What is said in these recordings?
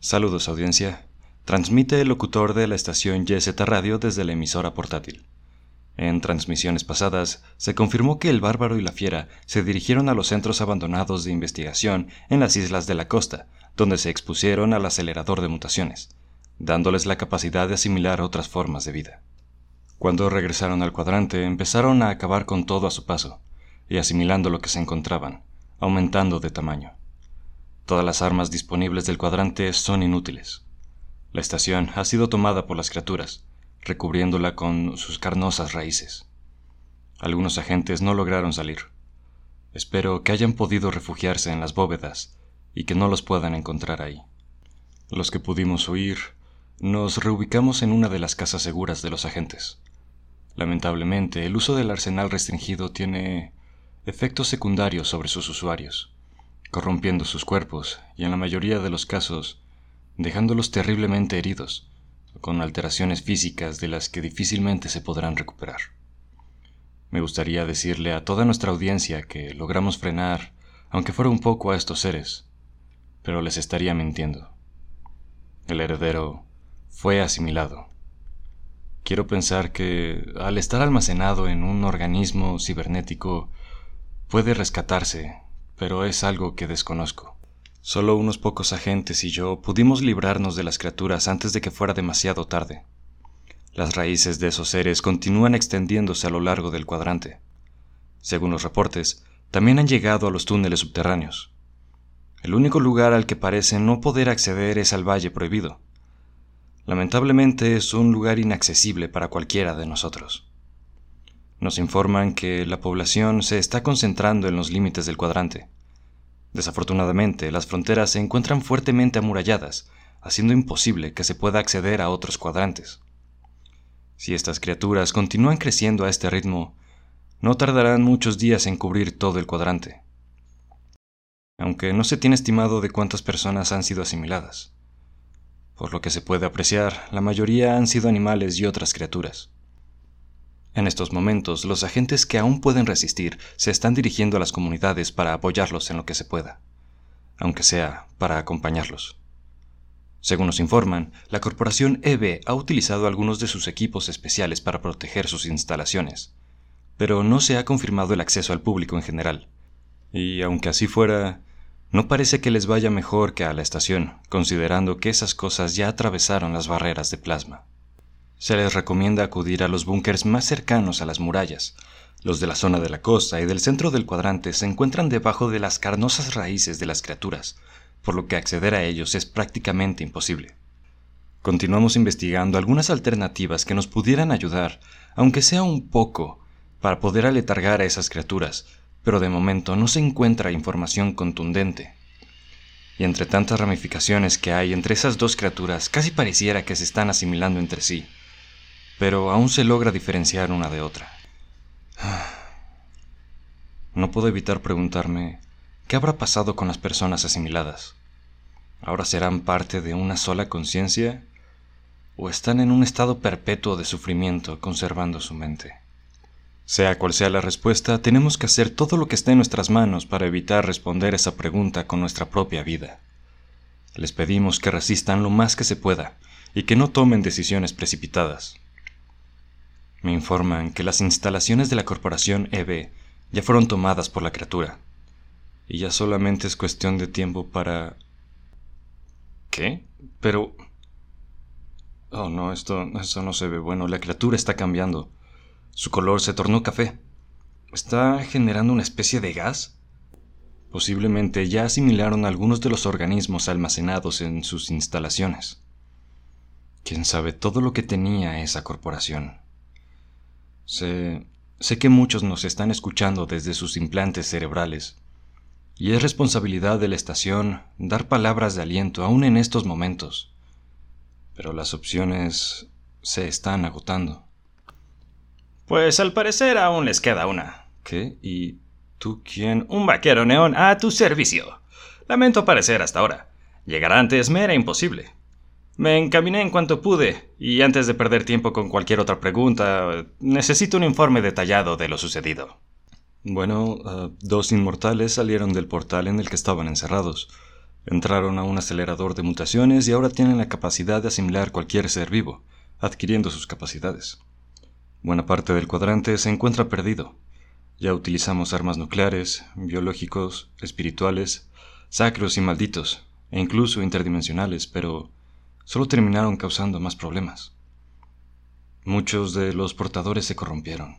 Saludos audiencia. Transmite el locutor de la estación YZ Radio desde la emisora portátil. En transmisiones pasadas se confirmó que el bárbaro y la fiera se dirigieron a los centros abandonados de investigación en las islas de la costa, donde se expusieron al acelerador de mutaciones, dándoles la capacidad de asimilar otras formas de vida. Cuando regresaron al cuadrante empezaron a acabar con todo a su paso, y asimilando lo que se encontraban, aumentando de tamaño. Todas las armas disponibles del cuadrante son inútiles. La estación ha sido tomada por las criaturas, recubriéndola con sus carnosas raíces. Algunos agentes no lograron salir. Espero que hayan podido refugiarse en las bóvedas y que no los puedan encontrar ahí. Los que pudimos huir, nos reubicamos en una de las casas seguras de los agentes. Lamentablemente, el uso del arsenal restringido tiene efectos secundarios sobre sus usuarios corrompiendo sus cuerpos y en la mayoría de los casos dejándolos terriblemente heridos, con alteraciones físicas de las que difícilmente se podrán recuperar. Me gustaría decirle a toda nuestra audiencia que logramos frenar, aunque fuera un poco, a estos seres, pero les estaría mintiendo. El heredero fue asimilado. Quiero pensar que, al estar almacenado en un organismo cibernético, puede rescatarse pero es algo que desconozco. Solo unos pocos agentes y yo pudimos librarnos de las criaturas antes de que fuera demasiado tarde. Las raíces de esos seres continúan extendiéndose a lo largo del cuadrante. Según los reportes, también han llegado a los túneles subterráneos. El único lugar al que parecen no poder acceder es al Valle Prohibido. Lamentablemente es un lugar inaccesible para cualquiera de nosotros. Nos informan que la población se está concentrando en los límites del cuadrante. Desafortunadamente, las fronteras se encuentran fuertemente amuralladas, haciendo imposible que se pueda acceder a otros cuadrantes. Si estas criaturas continúan creciendo a este ritmo, no tardarán muchos días en cubrir todo el cuadrante. Aunque no se tiene estimado de cuántas personas han sido asimiladas. Por lo que se puede apreciar, la mayoría han sido animales y otras criaturas. En estos momentos, los agentes que aún pueden resistir se están dirigiendo a las comunidades para apoyarlos en lo que se pueda, aunque sea para acompañarlos. Según nos informan, la corporación EB ha utilizado algunos de sus equipos especiales para proteger sus instalaciones, pero no se ha confirmado el acceso al público en general. Y aunque así fuera, no parece que les vaya mejor que a la estación, considerando que esas cosas ya atravesaron las barreras de plasma. Se les recomienda acudir a los búnkers más cercanos a las murallas. Los de la zona de la costa y del centro del cuadrante se encuentran debajo de las carnosas raíces de las criaturas, por lo que acceder a ellos es prácticamente imposible. Continuamos investigando algunas alternativas que nos pudieran ayudar, aunque sea un poco, para poder aletargar a esas criaturas, pero de momento no se encuentra información contundente. Y entre tantas ramificaciones que hay entre esas dos criaturas, casi pareciera que se están asimilando entre sí pero aún se logra diferenciar una de otra. No puedo evitar preguntarme, ¿qué habrá pasado con las personas asimiladas? ¿Ahora serán parte de una sola conciencia? ¿O están en un estado perpetuo de sufrimiento conservando su mente? Sea cual sea la respuesta, tenemos que hacer todo lo que esté en nuestras manos para evitar responder esa pregunta con nuestra propia vida. Les pedimos que resistan lo más que se pueda y que no tomen decisiones precipitadas. Me informan que las instalaciones de la corporación EB ya fueron tomadas por la criatura. Y ya solamente es cuestión de tiempo para... ¿Qué? Pero... Oh, no, esto, esto no se ve bueno. La criatura está cambiando. Su color se tornó café. ¿Está generando una especie de gas? Posiblemente ya asimilaron algunos de los organismos almacenados en sus instalaciones. ¿Quién sabe todo lo que tenía esa corporación? Sé, sé que muchos nos están escuchando desde sus implantes cerebrales, y es responsabilidad de la estación dar palabras de aliento aún en estos momentos. Pero las opciones se están agotando. Pues al parecer aún les queda una. ¿Qué? ¿Y tú quién? Un vaquero neón a tu servicio. Lamento parecer hasta ahora. Llegar antes me era imposible. Me encaminé en cuanto pude, y antes de perder tiempo con cualquier otra pregunta, necesito un informe detallado de lo sucedido. Bueno, ah, dos inmortales salieron del portal en el que estaban encerrados. Entraron a un acelerador de mutaciones y ahora tienen la capacidad de asimilar cualquier ser vivo, adquiriendo sus capacidades. Buena parte del cuadrante se encuentra perdido. Ya utilizamos armas nucleares, biológicos, espirituales, sacros y malditos, e incluso interdimensionales, pero solo terminaron causando más problemas. Muchos de los portadores se corrompieron.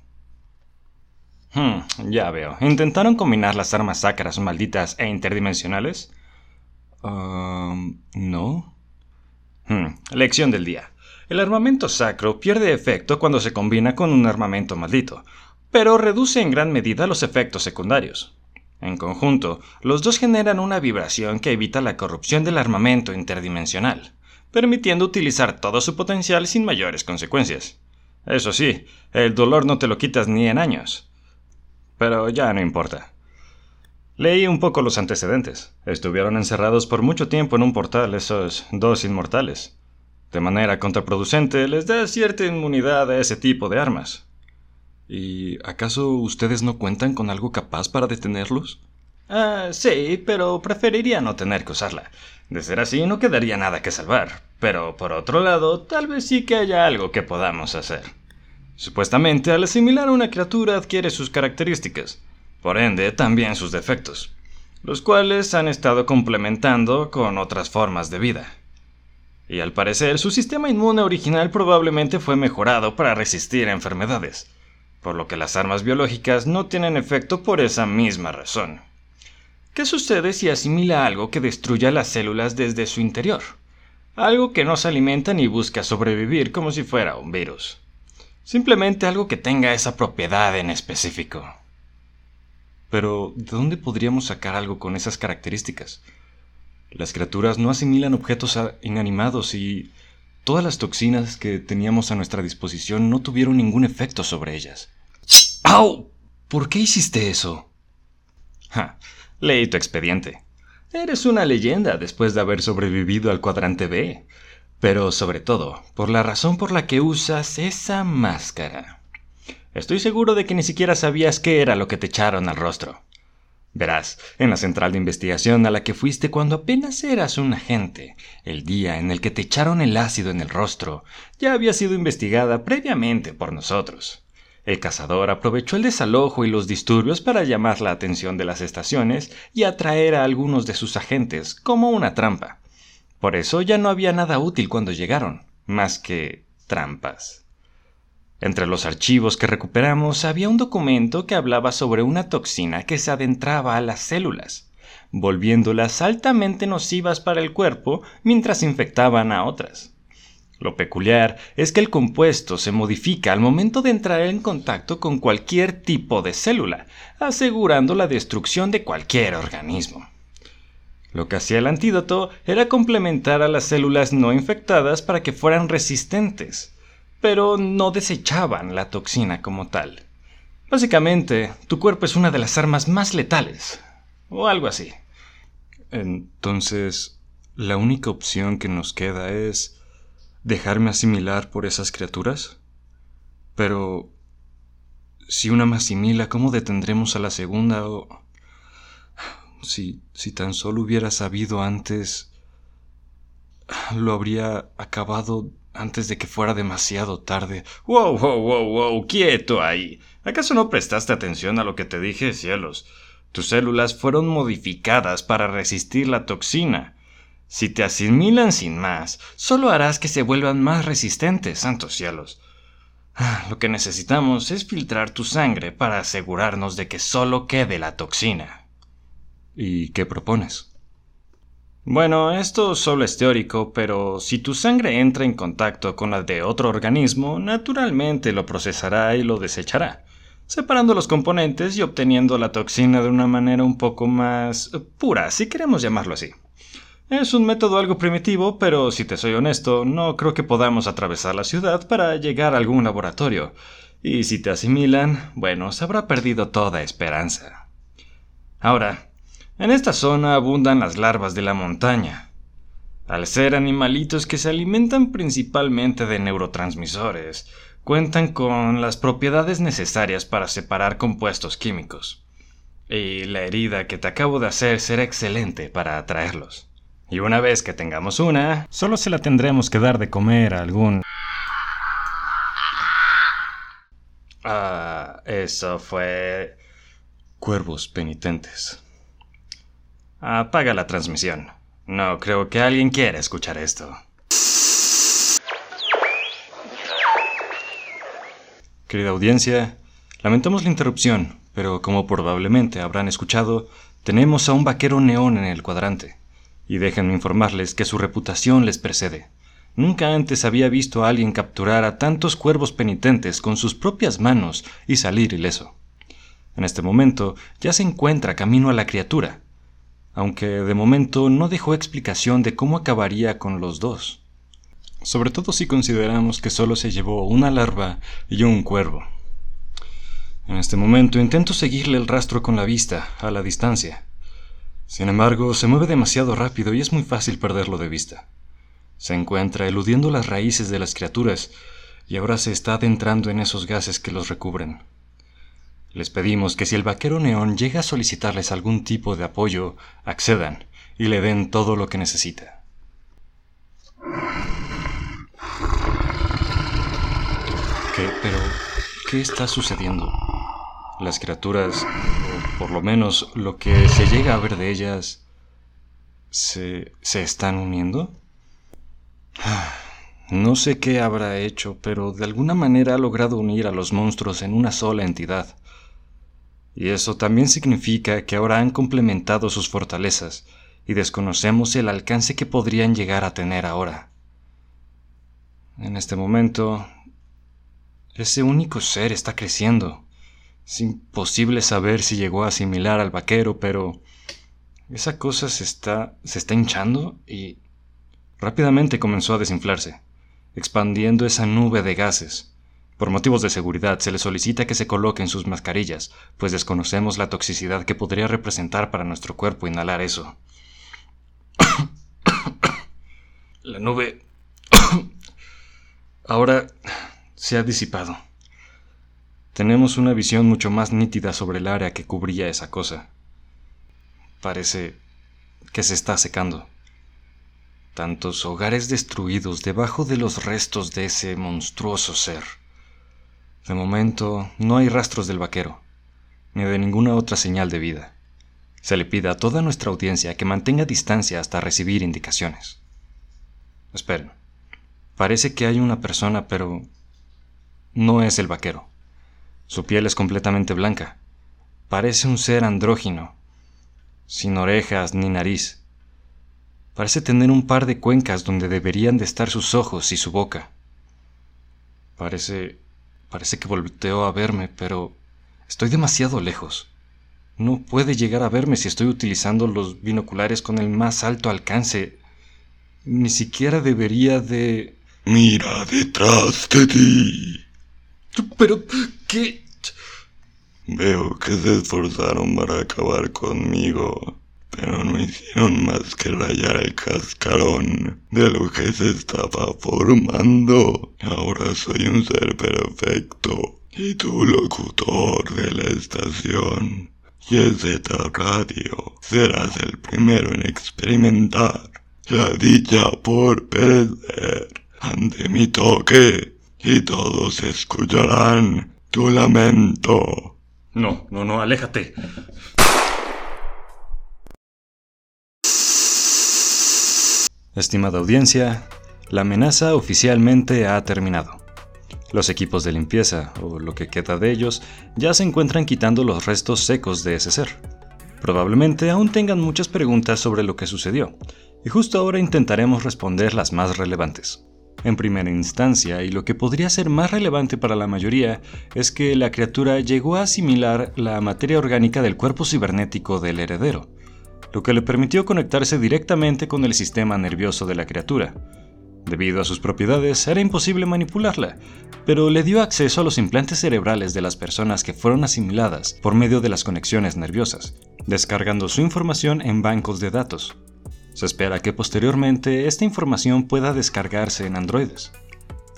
Hmm, ya veo. ¿Intentaron combinar las armas sacras malditas e interdimensionales? no. Hmm, lección del día. El armamento sacro pierde efecto cuando se combina con un armamento maldito, pero reduce en gran medida los efectos secundarios. En conjunto, los dos generan una vibración que evita la corrupción del armamento interdimensional permitiendo utilizar todo su potencial sin mayores consecuencias. Eso sí, el dolor no te lo quitas ni en años. Pero ya no importa. Leí un poco los antecedentes. Estuvieron encerrados por mucho tiempo en un portal esos dos inmortales. De manera contraproducente les da cierta inmunidad a ese tipo de armas. ¿Y acaso ustedes no cuentan con algo capaz para detenerlos? Ah, sí, pero preferiría no tener que usarla. De ser así, no quedaría nada que salvar. Pero por otro lado, tal vez sí que haya algo que podamos hacer. Supuestamente, al asimilar a una criatura adquiere sus características, por ende también sus defectos, los cuales han estado complementando con otras formas de vida. Y al parecer, su sistema inmune original probablemente fue mejorado para resistir a enfermedades, por lo que las armas biológicas no tienen efecto por esa misma razón. ¿Qué sucede si asimila algo que destruya las células desde su interior? Algo que no se alimenta ni busca sobrevivir como si fuera un virus. Simplemente algo que tenga esa propiedad en específico. Pero, ¿de dónde podríamos sacar algo con esas características? Las criaturas no asimilan objetos inanimados y todas las toxinas que teníamos a nuestra disposición no tuvieron ningún efecto sobre ellas. ¡Au! ¿Por qué hiciste eso? Ja, Leí tu expediente. Eres una leyenda después de haber sobrevivido al cuadrante B. Pero sobre todo, por la razón por la que usas esa máscara. Estoy seguro de que ni siquiera sabías qué era lo que te echaron al rostro. Verás, en la central de investigación a la que fuiste cuando apenas eras un agente, el día en el que te echaron el ácido en el rostro, ya había sido investigada previamente por nosotros. El cazador aprovechó el desalojo y los disturbios para llamar la atención de las estaciones y atraer a algunos de sus agentes como una trampa. Por eso ya no había nada útil cuando llegaron, más que trampas. Entre los archivos que recuperamos había un documento que hablaba sobre una toxina que se adentraba a las células, volviéndolas altamente nocivas para el cuerpo mientras infectaban a otras. Lo peculiar es que el compuesto se modifica al momento de entrar en contacto con cualquier tipo de célula, asegurando la destrucción de cualquier organismo. Lo que hacía el antídoto era complementar a las células no infectadas para que fueran resistentes, pero no desechaban la toxina como tal. Básicamente, tu cuerpo es una de las armas más letales, o algo así. Entonces, la única opción que nos queda es dejarme asimilar por esas criaturas? Pero... Si una me asimila, ¿cómo detendremos a la segunda? O... Si, si tan solo hubiera sabido antes... Lo habría acabado antes de que fuera demasiado tarde. ¡Wow, wow, wow, wow! ¡Quieto ahí! ¿Acaso no prestaste atención a lo que te dije, cielos? Tus células fueron modificadas para resistir la toxina. Si te asimilan sin más, solo harás que se vuelvan más resistentes, santos cielos. Ah, lo que necesitamos es filtrar tu sangre para asegurarnos de que solo quede la toxina. ¿Y qué propones? Bueno, esto solo es teórico, pero si tu sangre entra en contacto con la de otro organismo, naturalmente lo procesará y lo desechará, separando los componentes y obteniendo la toxina de una manera un poco más pura, si queremos llamarlo así. Es un método algo primitivo, pero si te soy honesto, no creo que podamos atravesar la ciudad para llegar a algún laboratorio. Y si te asimilan, bueno, se habrá perdido toda esperanza. Ahora, en esta zona abundan las larvas de la montaña. Al ser animalitos que se alimentan principalmente de neurotransmisores, cuentan con las propiedades necesarias para separar compuestos químicos. Y la herida que te acabo de hacer será excelente para atraerlos. Y una vez que tengamos una, solo se la tendremos que dar de comer a algún... Ah, eso fue... Cuervos penitentes. Apaga la transmisión. No creo que alguien quiera escuchar esto. Querida audiencia, lamentamos la interrupción, pero como probablemente habrán escuchado, tenemos a un vaquero neón en el cuadrante. Y déjenme informarles que su reputación les precede. Nunca antes había visto a alguien capturar a tantos cuervos penitentes con sus propias manos y salir ileso. En este momento ya se encuentra camino a la criatura, aunque de momento no dejó explicación de cómo acabaría con los dos. Sobre todo si consideramos que solo se llevó una larva y un cuervo. En este momento intento seguirle el rastro con la vista, a la distancia, sin embargo, se mueve demasiado rápido y es muy fácil perderlo de vista. Se encuentra eludiendo las raíces de las criaturas y ahora se está adentrando en esos gases que los recubren. Les pedimos que si el vaquero neón llega a solicitarles algún tipo de apoyo, accedan y le den todo lo que necesita. ¿Qué? Pero, ¿qué está sucediendo? las criaturas, o por lo menos lo que se llega a ver de ellas, se, se están uniendo? No sé qué habrá hecho, pero de alguna manera ha logrado unir a los monstruos en una sola entidad. Y eso también significa que ahora han complementado sus fortalezas y desconocemos el alcance que podrían llegar a tener ahora. En este momento, ese único ser está creciendo. Es imposible saber si llegó a asimilar al vaquero, pero esa cosa se está, se está hinchando y rápidamente comenzó a desinflarse, expandiendo esa nube de gases. Por motivos de seguridad se le solicita que se coloquen sus mascarillas, pues desconocemos la toxicidad que podría representar para nuestro cuerpo inhalar eso. la nube ahora se ha disipado. Tenemos una visión mucho más nítida sobre el área que cubría esa cosa. Parece que se está secando. Tantos hogares destruidos debajo de los restos de ese monstruoso ser. De momento no hay rastros del vaquero, ni de ninguna otra señal de vida. Se le pide a toda nuestra audiencia que mantenga distancia hasta recibir indicaciones. Esperen. Parece que hay una persona, pero no es el vaquero. Su piel es completamente blanca. Parece un ser andrógino, sin orejas ni nariz. Parece tener un par de cuencas donde deberían de estar sus ojos y su boca. Parece... parece que volteó a verme, pero estoy demasiado lejos. No puede llegar a verme si estoy utilizando los binoculares con el más alto alcance. Ni siquiera debería de... Mira detrás de ti. Pero, ¿qué? Veo que se esforzaron para acabar conmigo, pero no hicieron más que rayar el cascarón de lo que se estaba formando. Ahora soy un ser perfecto y tu locutor de la estación. Y ese Radio serás el primero en experimentar la dicha por perecer ante mi toque y todos escucharán tu lamento. No, no, no, aléjate. Estimada audiencia, la amenaza oficialmente ha terminado. Los equipos de limpieza, o lo que queda de ellos, ya se encuentran quitando los restos secos de ese ser. Probablemente aún tengan muchas preguntas sobre lo que sucedió, y justo ahora intentaremos responder las más relevantes. En primera instancia, y lo que podría ser más relevante para la mayoría, es que la criatura llegó a asimilar la materia orgánica del cuerpo cibernético del heredero, lo que le permitió conectarse directamente con el sistema nervioso de la criatura. Debido a sus propiedades, era imposible manipularla, pero le dio acceso a los implantes cerebrales de las personas que fueron asimiladas por medio de las conexiones nerviosas, descargando su información en bancos de datos. Se espera que posteriormente esta información pueda descargarse en androides.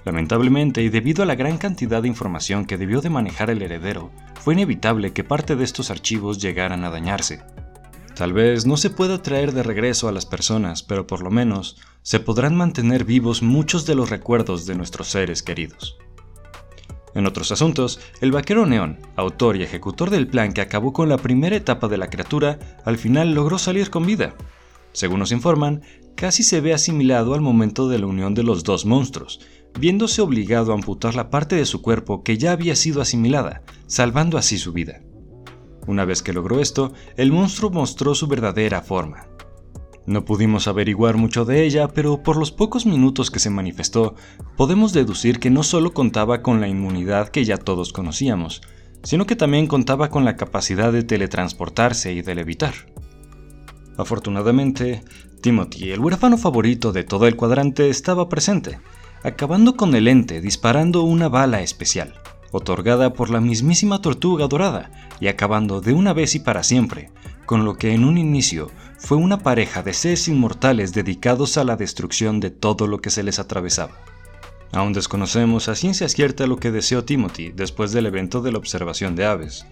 Lamentablemente, y debido a la gran cantidad de información que debió de manejar el heredero, fue inevitable que parte de estos archivos llegaran a dañarse. Tal vez no se pueda traer de regreso a las personas, pero por lo menos se podrán mantener vivos muchos de los recuerdos de nuestros seres queridos. En otros asuntos, el vaquero Neón, autor y ejecutor del plan que acabó con la primera etapa de la criatura, al final logró salir con vida. Según nos informan, casi se ve asimilado al momento de la unión de los dos monstruos, viéndose obligado a amputar la parte de su cuerpo que ya había sido asimilada, salvando así su vida. Una vez que logró esto, el monstruo mostró su verdadera forma. No pudimos averiguar mucho de ella, pero por los pocos minutos que se manifestó, podemos deducir que no solo contaba con la inmunidad que ya todos conocíamos, sino que también contaba con la capacidad de teletransportarse y de levitar. Afortunadamente, Timothy, el huérfano favorito de todo el cuadrante, estaba presente, acabando con el ente disparando una bala especial, otorgada por la mismísima tortuga dorada, y acabando de una vez y para siempre, con lo que en un inicio fue una pareja de seres inmortales dedicados a la destrucción de todo lo que se les atravesaba. Aún desconocemos a ciencia cierta lo que deseó Timothy después del evento de la observación de aves,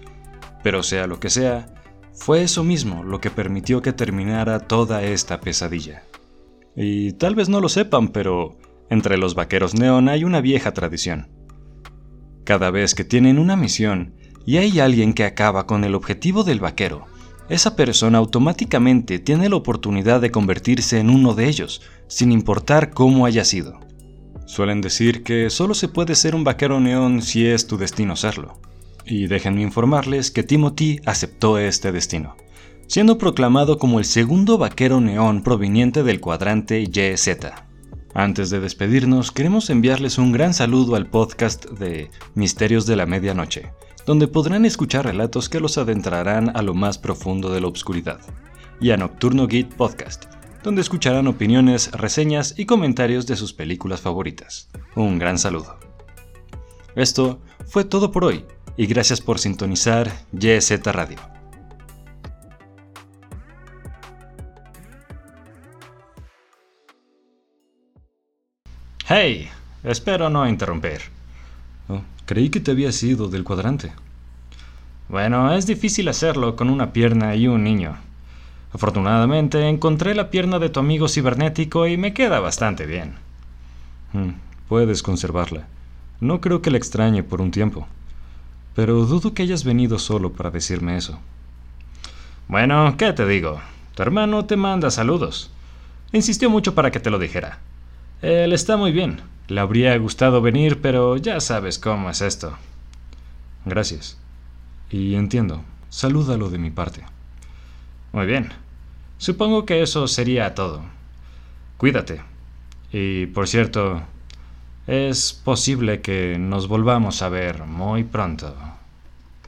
pero sea lo que sea, fue eso mismo lo que permitió que terminara toda esta pesadilla. Y tal vez no lo sepan, pero entre los vaqueros neón hay una vieja tradición. Cada vez que tienen una misión y hay alguien que acaba con el objetivo del vaquero, esa persona automáticamente tiene la oportunidad de convertirse en uno de ellos, sin importar cómo haya sido. Suelen decir que solo se puede ser un vaquero neón si es tu destino serlo. Y déjenme informarles que Timothy aceptó este destino, siendo proclamado como el segundo vaquero neón proveniente del cuadrante YZ. Antes de despedirnos, queremos enviarles un gran saludo al podcast de Misterios de la Medianoche, donde podrán escuchar relatos que los adentrarán a lo más profundo de la oscuridad, y a Nocturno Gate Podcast, donde escucharán opiniones, reseñas y comentarios de sus películas favoritas. Un gran saludo. Esto fue todo por hoy, y gracias por sintonizar YZ Radio. Hey, espero no interrumpir. Oh, creí que te habías ido del cuadrante. Bueno, es difícil hacerlo con una pierna y un niño. Afortunadamente encontré la pierna de tu amigo cibernético y me queda bastante bien. Hmm, puedes conservarla. No creo que la extrañe por un tiempo. Pero dudo que hayas venido solo para decirme eso. Bueno, ¿qué te digo? Tu hermano te manda saludos. Insistió mucho para que te lo dijera. Él está muy bien. Le habría gustado venir, pero ya sabes cómo es esto. Gracias. Y entiendo. Salúdalo de mi parte. Muy bien. Supongo que eso sería todo. Cuídate. Y por cierto, es posible que nos volvamos a ver muy pronto.